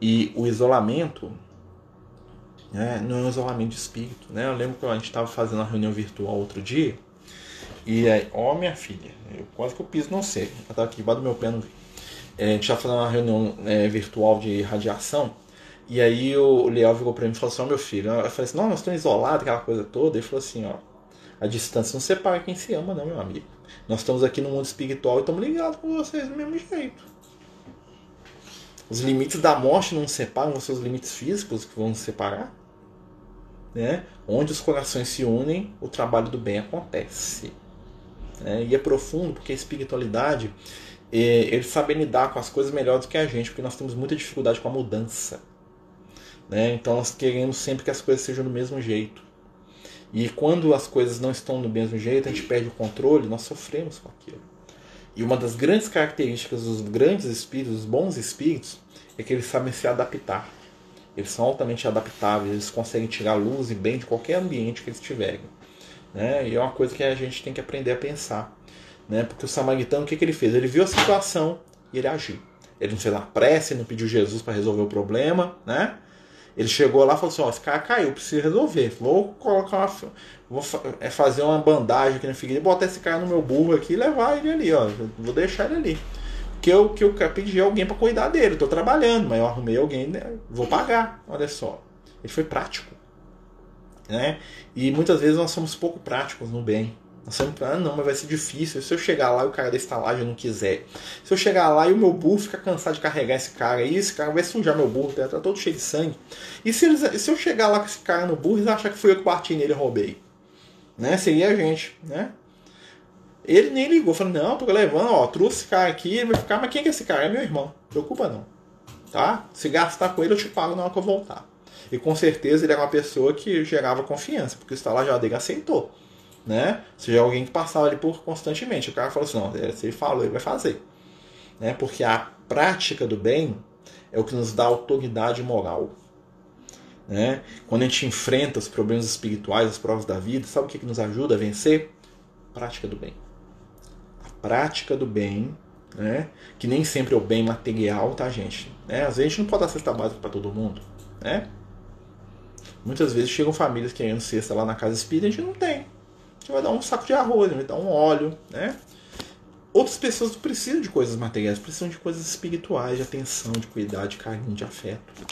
Speaker 1: E o isolamento né, não é um isolamento de espírito. Né? Eu lembro que a gente estava fazendo uma reunião virtual outro dia. E aí, ó, minha filha, eu quase que eu piso, não sei. Ela estava aqui embaixo do meu pé, não vi. É, a gente estava fazendo uma reunião é, virtual de radiação. E aí o Léo virou para mim e falou assim: Ó, meu filho. Eu falei assim: Não, nós estamos isolados, aquela coisa toda. Ele falou assim: Ó, a distância não separa quem se ama, não, meu amigo. Nós estamos aqui no mundo espiritual e estamos ligados com vocês do mesmo jeito. Os limites da morte não separam os seus limites físicos que vão separar. Né? Onde os corações se unem, o trabalho do bem acontece. Né? E é profundo porque a espiritualidade ele sabe lidar com as coisas melhor do que a gente, porque nós temos muita dificuldade com a mudança. Né? Então nós queremos sempre que as coisas sejam do mesmo jeito. E quando as coisas não estão do mesmo jeito, a gente perde o controle, nós sofremos com aquilo. E uma das grandes características dos grandes espíritos, dos bons espíritos, é que eles sabem se adaptar. Eles são altamente adaptáveis, eles conseguem tirar luz e bem de qualquer ambiente que eles tiverem. Né? E é uma coisa que a gente tem que aprender a pensar. Né? Porque o samaritano, o que, que ele fez? Ele viu a situação e ele agiu. Ele não fez a prece, não pediu Jesus para resolver o problema, né? Ele chegou lá e falou assim: Ó, esse cara caiu, preciso resolver. Vou colocar uma. Vou é fazer uma bandagem aqui na figueira, botar esse cara no meu burro aqui e levar ele ali, ó. Vou deixar ele ali. Que eu, que eu pedi alguém para cuidar dele. Estou trabalhando, mas eu arrumei alguém, né? vou pagar. Olha só. Ele foi prático. Né? E muitas vezes nós somos pouco práticos no bem. Nós somos, ah, não, mas vai ser difícil. Se eu chegar lá e o cara da estalagem não quiser. Se eu chegar lá e o meu burro fica cansado de carregar esse cara aí, esse cara vai sujar meu burro, tá, tá todo cheio de sangue. E se, eles, se eu chegar lá com esse cara no burro, eles acham que fui eu que bati nele e roubei. Né? Seria a gente, né? Ele nem ligou, falou, não, tô levando, ó, trouxe esse cara aqui, ele vai ficar, mas quem é esse cara? É meu irmão. Preocupa não. Tá? Se gastar com ele, eu te pago na hora que eu voltar. E com certeza ele era uma pessoa que gerava confiança, porque o estalajador dele aceitou né? Seja alguém que passava ali por constantemente. O cara falou assim, não, é, se ele falou, ele vai fazer. Né? Porque a prática do bem é o que nos dá autoridade moral. Né? Quando a gente enfrenta os problemas espirituais, as provas da vida, sabe o que, que nos ajuda a vencer? Prática do bem. A prática do bem, né? que nem sempre é o bem material, tá, gente? Né? Às vezes a gente não pode dar cesta básica para todo mundo. Né? Muitas vezes chegam famílias querendo cesta lá na casa espírita e a gente não tem gente vai dar um saco de arroz, vai dar um óleo, né? Outras pessoas precisam de coisas materiais, precisam de coisas espirituais, de atenção, de cuidado, de carinho, de afeto.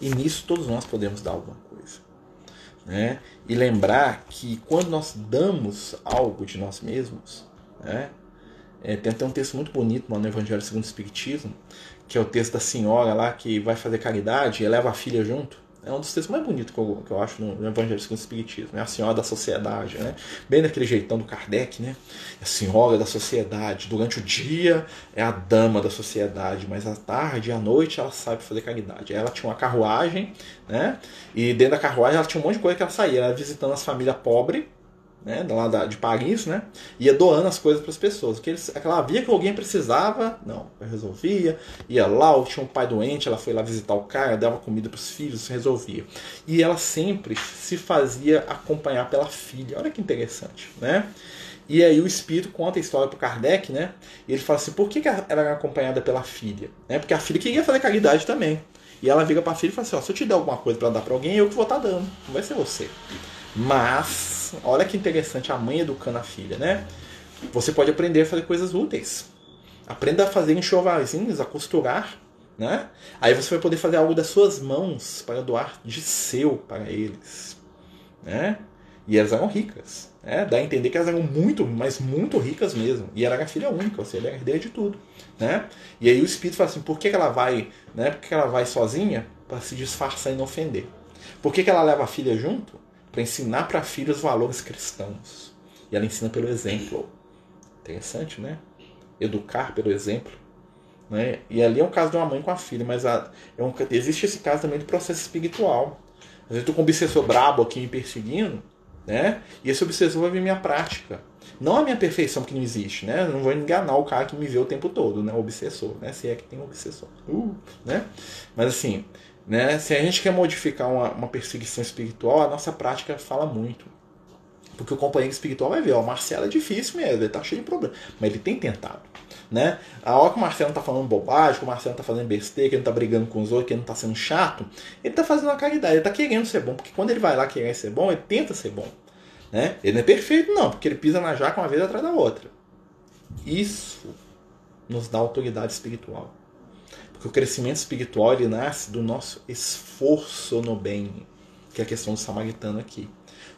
Speaker 1: E nisso todos nós podemos dar alguma coisa. Né? E lembrar que quando nós damos algo de nós mesmos, né? É, tem até um texto muito bonito no Evangelho segundo o Espiritismo, que é o texto da senhora lá que vai fazer caridade e leva a filha junto. É um dos textos mais bonitos que eu, que eu acho no, Evangelho segundo o Espiritismo. É a senhora da sociedade, né? Bem daquele jeitão do Kardec, né? A senhora da sociedade. Durante o dia é a dama da sociedade, mas à tarde e à noite ela sabe fazer caridade. Ela tinha uma carruagem, né? E dentro da carruagem ela tinha um monte de coisa que ela saía. Ela visitando as famílias pobres né, lá de Paris, né, ia doando as coisas para as pessoas. Que eles, ela via que alguém precisava, não, resolvia, ia lá, tinha um pai doente, ela foi lá visitar o cara, dava comida para os filhos, resolvia. E ela sempre se fazia acompanhar pela filha. Olha que interessante, né? E aí o espírito conta a história para Kardec, né? E ele fala assim, por que, que ela era acompanhada pela filha? Né? Porque a filha queria fazer caridade também. E ela vira para a filha e fala assim, ó, se eu te der alguma coisa para dar para alguém, eu que vou estar tá dando, não vai ser você. Mas, olha que interessante a mãe educando a filha, né? Você pode aprender a fazer coisas úteis. Aprenda a fazer enxovalzinhos, a costurar, né? Aí você vai poder fazer algo das suas mãos para doar de seu para eles, né? E elas eram ricas, né? Dá a entender que elas eram muito, mas muito ricas mesmo. E ela era filha única, ou seja, ela era herdeira de tudo, né? E aí o espírito fala assim, por que ela vai, né? Por que ela vai sozinha? Para se disfarçar e não ofender. Por que, que ela leva a filha junto? Para ensinar para a filha os valores cristãos. E ela ensina pelo exemplo. Interessante, né? Educar pelo exemplo. Né? E ali é um caso de uma mãe com a filha, mas a, é um, existe esse caso também do processo espiritual. Às vezes eu tô com um obsessor brabo aqui me perseguindo, né? E esse obsessor vai ver minha prática. Não a minha perfeição que não existe, né? Eu não vou enganar o cara que me vê o tempo todo, né? O obsessor, né? Se é que tem um obsessor. Uh, né? Mas assim, né? Se a gente quer modificar uma, uma perseguição espiritual, a nossa prática fala muito. Porque o companheiro espiritual vai ver, ó, o Marcelo é difícil mesmo, ele tá cheio de problemas. Mas ele tem tentado. Né? A hora que o Marcelo tá falando bobagem, que o Marcelo tá fazendo besteira, que ele não tá brigando com os outros, que ele não tá sendo chato, ele tá fazendo a caridade, ele tá querendo ser bom. Porque quando ele vai lá querer ser bom, ele tenta ser bom. Né? Ele não é perfeito, não, porque ele pisa na jaca uma vez atrás da outra. Isso nos dá autoridade espiritual. Porque o crescimento espiritual ele nasce do nosso esforço no bem, que é a questão do samaritano aqui.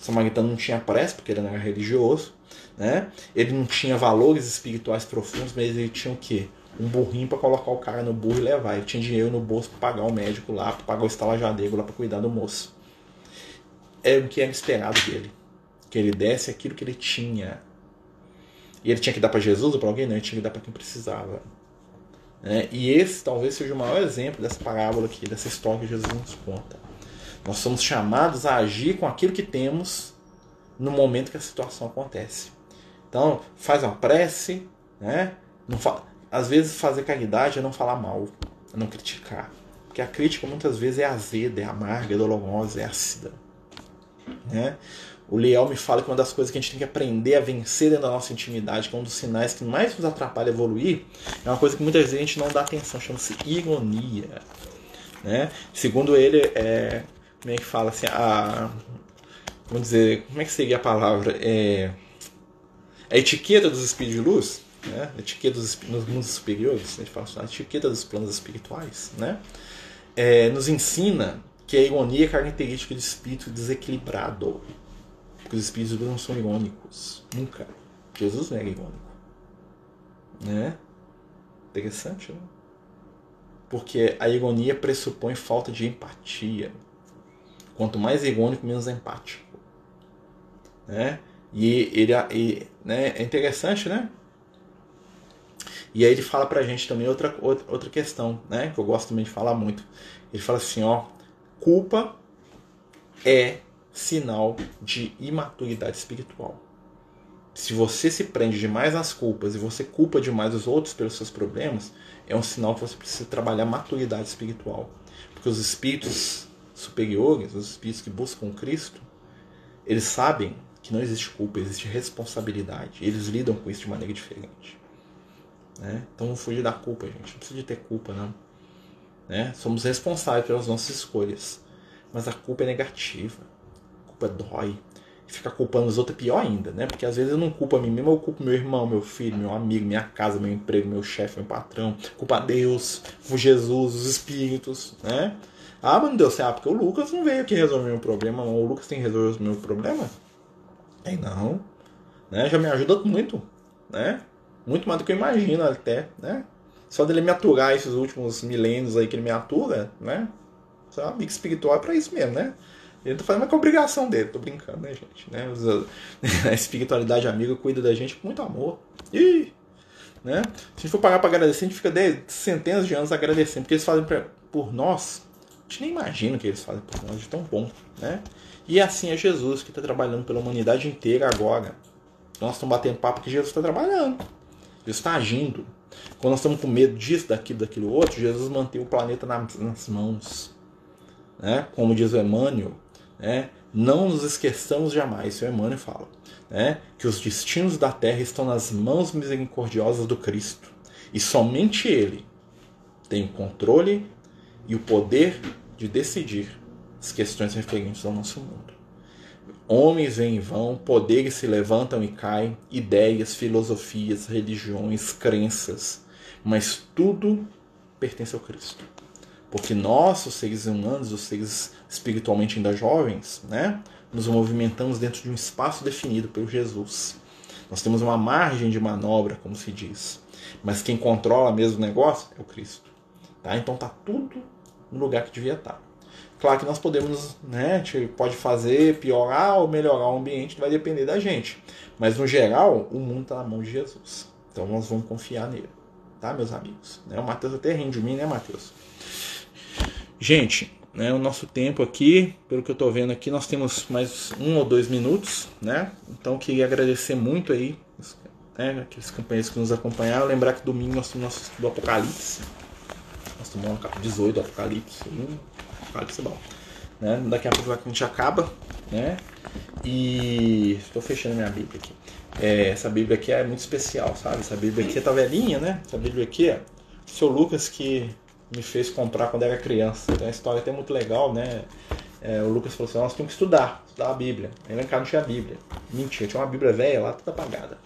Speaker 1: O samaritano não tinha pressa, porque ele não era religioso, né? ele não tinha valores espirituais profundos, mas ele tinha o quê? Um burrinho para colocar o cara no burro e levar. Ele tinha dinheiro no bolso para pagar o médico lá, para pagar o estalajadeiro lá para cuidar do moço. É o que era esperado dele que ele desse aquilo que ele tinha. E ele tinha que dar para Jesus ou para alguém? Não, ele tinha que dar para quem precisava. Né? E esse talvez seja o maior exemplo dessa parábola aqui, dessa história que Jesus nos conta. Nós somos chamados a agir com aquilo que temos no momento que a situação acontece. Então, faz uma prece, né? Não fa... Às vezes fazer caridade é não falar mal, é não criticar. Porque a crítica muitas vezes é azeda, é amarga, é dolorosa, é ácida. Né? O Leal me fala que uma das coisas que a gente tem que aprender a vencer dentro da nossa intimidade, que é um dos sinais que mais nos atrapalha a evoluir, é uma coisa que muitas vezes a gente não dá atenção, chama-se ironia. Né? Segundo ele, é, como é que fala assim, a, vamos dizer, como é que seria a palavra? É, a etiqueta dos espíritos de luz, né? a etiqueta dos, nos mundos superiores, a gente fala assim, a etiqueta dos planos espirituais, né? É, nos ensina que a ironia é característica de espírito desequilibrado. Porque os espíritos não são irônicos. Nunca. Jesus não era irônico. Né? Interessante, né? Porque a ironia pressupõe falta de empatia. Quanto mais irônico, menos empático. Né? E ele e, né, é interessante, né? E aí ele fala pra gente também outra, outra questão, né? Que eu gosto também de falar muito. Ele fala assim, ó, culpa é sinal de imaturidade espiritual. Se você se prende demais às culpas e você culpa demais os outros pelos seus problemas, é um sinal que você precisa trabalhar maturidade espiritual. Porque os espíritos superiores, os espíritos que buscam Cristo, eles sabem que não existe culpa, existe responsabilidade. Eles lidam com isso de maneira diferente. Né? Então não fugir da culpa, gente. Não precisa de ter culpa, não. Né? Somos responsáveis pelas nossas escolhas. Mas a culpa é negativa culpa dói. E ficar culpando os outros é pior ainda, né? Porque às vezes eu não culpo a mim mesmo, eu culpo meu irmão, meu filho, meu amigo, minha casa, meu emprego, meu chefe, meu patrão. Culpa Deus, Jesus, os espíritos, né? Ah, mas não deu certo, porque o Lucas não veio aqui resolver meu problema. O Lucas tem que resolver o meu problema? Tem não. Né? Já me ajuda muito, né? Muito mais do que eu imagino até, né? Só dele me aturar esses últimos milênios aí que ele me atura, né? Só amigo espiritual é pra isso mesmo, né? Ele tá fazendo uma obrigação dele, tô brincando, né, gente? Né? A espiritualidade amiga cuida da gente com muito amor. E, né? Se a gente for parar para agradecer, a gente fica de, centenas de anos agradecendo, porque eles fazem pra, por nós. A gente nem imagina o que eles fazem por nós, de tão bom, né? E assim é Jesus que está trabalhando pela humanidade inteira agora. Nós estamos batendo papo que Jesus está trabalhando. Jesus está agindo. Quando nós estamos com medo disso, daquilo, daquilo outro, Jesus mantém o planeta nas, nas mãos. Né? Como diz o Emmanuel, né? Não nos esqueçamos jamais, isso o Emmanuel fala, né? que os destinos da terra estão nas mãos misericordiosas do Cristo. E somente Ele tem o controle e o poder de decidir as questões referentes ao nosso mundo. Homens vêm e vão, poderes se levantam e caem, ideias, filosofias, religiões, crenças, mas tudo pertence ao Cristo. Porque nós, os seres humanos, os seres espiritualmente ainda jovens, né, nos movimentamos dentro de um espaço definido pelo Jesus. Nós temos uma margem de manobra, como se diz. Mas quem controla mesmo o negócio é o Cristo. Tá? Então tá tudo no lugar que devia estar. Tá. Claro que nós podemos, né, a gente pode fazer, piorar ou melhorar o ambiente, vai depender da gente. Mas no geral, o mundo está na mão de Jesus. Então nós vamos confiar nele, tá, meus amigos? Né? O Mateus até rende de mim, né, Mateus? Gente, né, o nosso tempo aqui, pelo que eu estou vendo aqui, nós temos mais um ou dois minutos, né? Então queria agradecer muito aí, né, aqueles companheiros que nos acompanharam. Lembrar que domingo nós temos nosso estudo do Apocalipse. Nós tomamos no capítulo 18 do Apocalipse. Hum, Apocalipse é bom. Né? Daqui a pouco a gente acaba, né? E estou fechando minha Bíblia aqui. É, essa Bíblia aqui é muito especial, sabe? Essa Bíblia aqui tá velhinha, né? Essa Bíblia aqui é o seu Lucas que me fez comprar quando era criança. Então a história até muito legal, né? É, o Lucas falou assim: nós temos que estudar, estudar a Bíblia. Aí lá em casa não tinha Bíblia. Mentira, tinha uma Bíblia velha lá, toda apagada.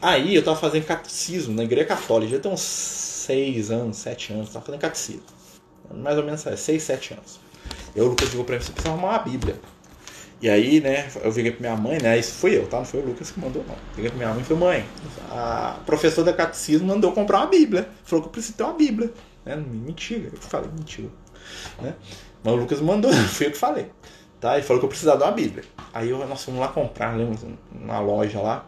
Speaker 1: Aí eu tava fazendo catecismo na igreja católica, já tem uns 6 anos, 7 anos, tava fazendo catecismo. Mais ou menos 6, 7 anos. E o Lucas ligou pra mim: você precisa arrumar uma Bíblia. E aí, né, eu virei pra minha mãe, né? Isso fui eu, tá? Não foi o Lucas que mandou, não. Liguei pra minha mãe e falei, mãe, a professora da catecismo mandou comprar uma Bíblia. Falou que eu preciso ter uma Bíblia. Né? Mentira, eu falei, mentira. Né? Mas o Lucas mandou, fui eu que falei. Tá? Ele falou que eu precisava de uma Bíblia. Aí eu, nós fomos lá comprar, lembra, na loja lá,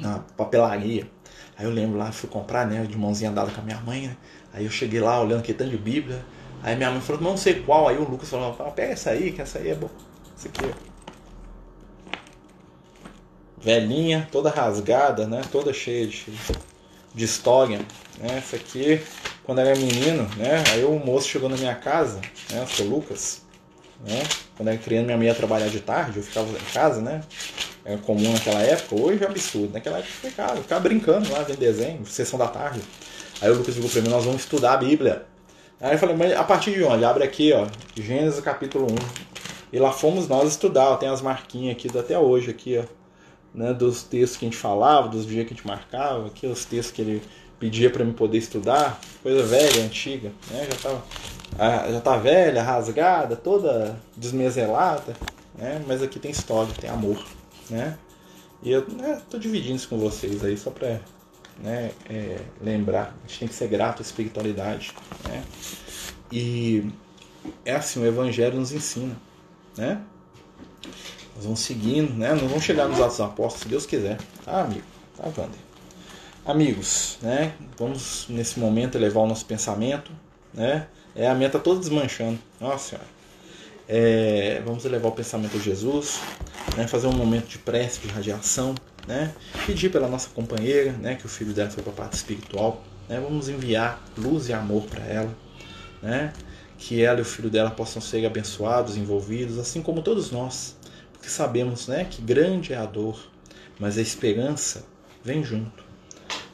Speaker 1: na papelaria. Aí eu lembro lá, fui comprar, né, de mãozinha dada com a minha mãe, né? Aí eu cheguei lá olhando que tanto de Bíblia. Aí minha mãe falou, não sei qual. Aí o Lucas falou, pega essa aí, que essa aí é boa. Essa aqui Velhinha, toda rasgada, né? Toda cheia de, de história. Né? Essa aqui, quando era menino, né? Aí o moço chegou na minha casa, né? Eu sou Lucas, né? Quando era criança, minha mãe ia trabalhar de tarde, eu ficava em casa, né? Era comum naquela época, hoje é absurdo. Naquela época eu ficava brincando lá, vendo desenho, sessão da tarde. Aí o Lucas ligou pra mim, nós vamos estudar a Bíblia. Aí eu falei, mas a partir de onde? Abre aqui, ó, Gênesis capítulo 1. E lá fomos nós estudar, tem as marquinhas aqui até hoje aqui, ó, né, dos textos que a gente falava, dos dias que a gente marcava, aqui os textos que ele pedia para me poder estudar, coisa velha, antiga, né, já tava já tá velha, rasgada, toda desmeselada, né, mas aqui tem história, tem amor, né? E eu né, tô dividindo isso com vocês aí só para né, é, lembrar, a gente tem que ser grato à espiritualidade, né? E é assim, o evangelho nos ensina né? Nós vamos seguindo, né? Nós vamos chegar nos Atos Apóstolos, se Deus quiser. Tá, amigo? Tá, Wander? Amigos, né? Vamos nesse momento elevar o nosso pensamento, né? É, a meta tá toda desmanchando. Nossa Senhora. É, vamos elevar o pensamento a Jesus, né? fazer um momento de prece, de radiação, né? pedir pela nossa companheira, né? que o filho dela foi para a parte espiritual, né? vamos enviar luz e amor para ela, né? que ela e o filho dela possam ser abençoados, envolvidos, assim como todos nós, porque sabemos né, que grande é a dor, mas a esperança vem junto.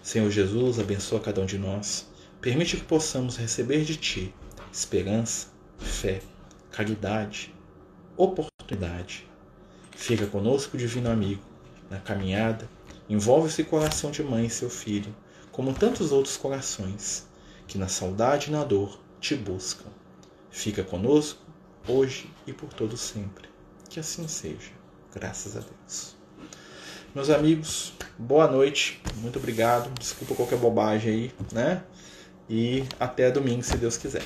Speaker 1: Senhor Jesus, abençoa cada um de nós. Permite que possamos receber de Ti esperança, fé, caridade, oportunidade. Fica conosco, divino amigo, na caminhada. Envolve esse coração de mãe e seu filho, como tantos outros corações, que na saudade e na dor te buscam Fica conosco, hoje e por todo sempre. Que assim seja, graças a Deus. Meus amigos, boa noite, muito obrigado. Desculpa qualquer bobagem aí, né? E até domingo, se Deus quiser.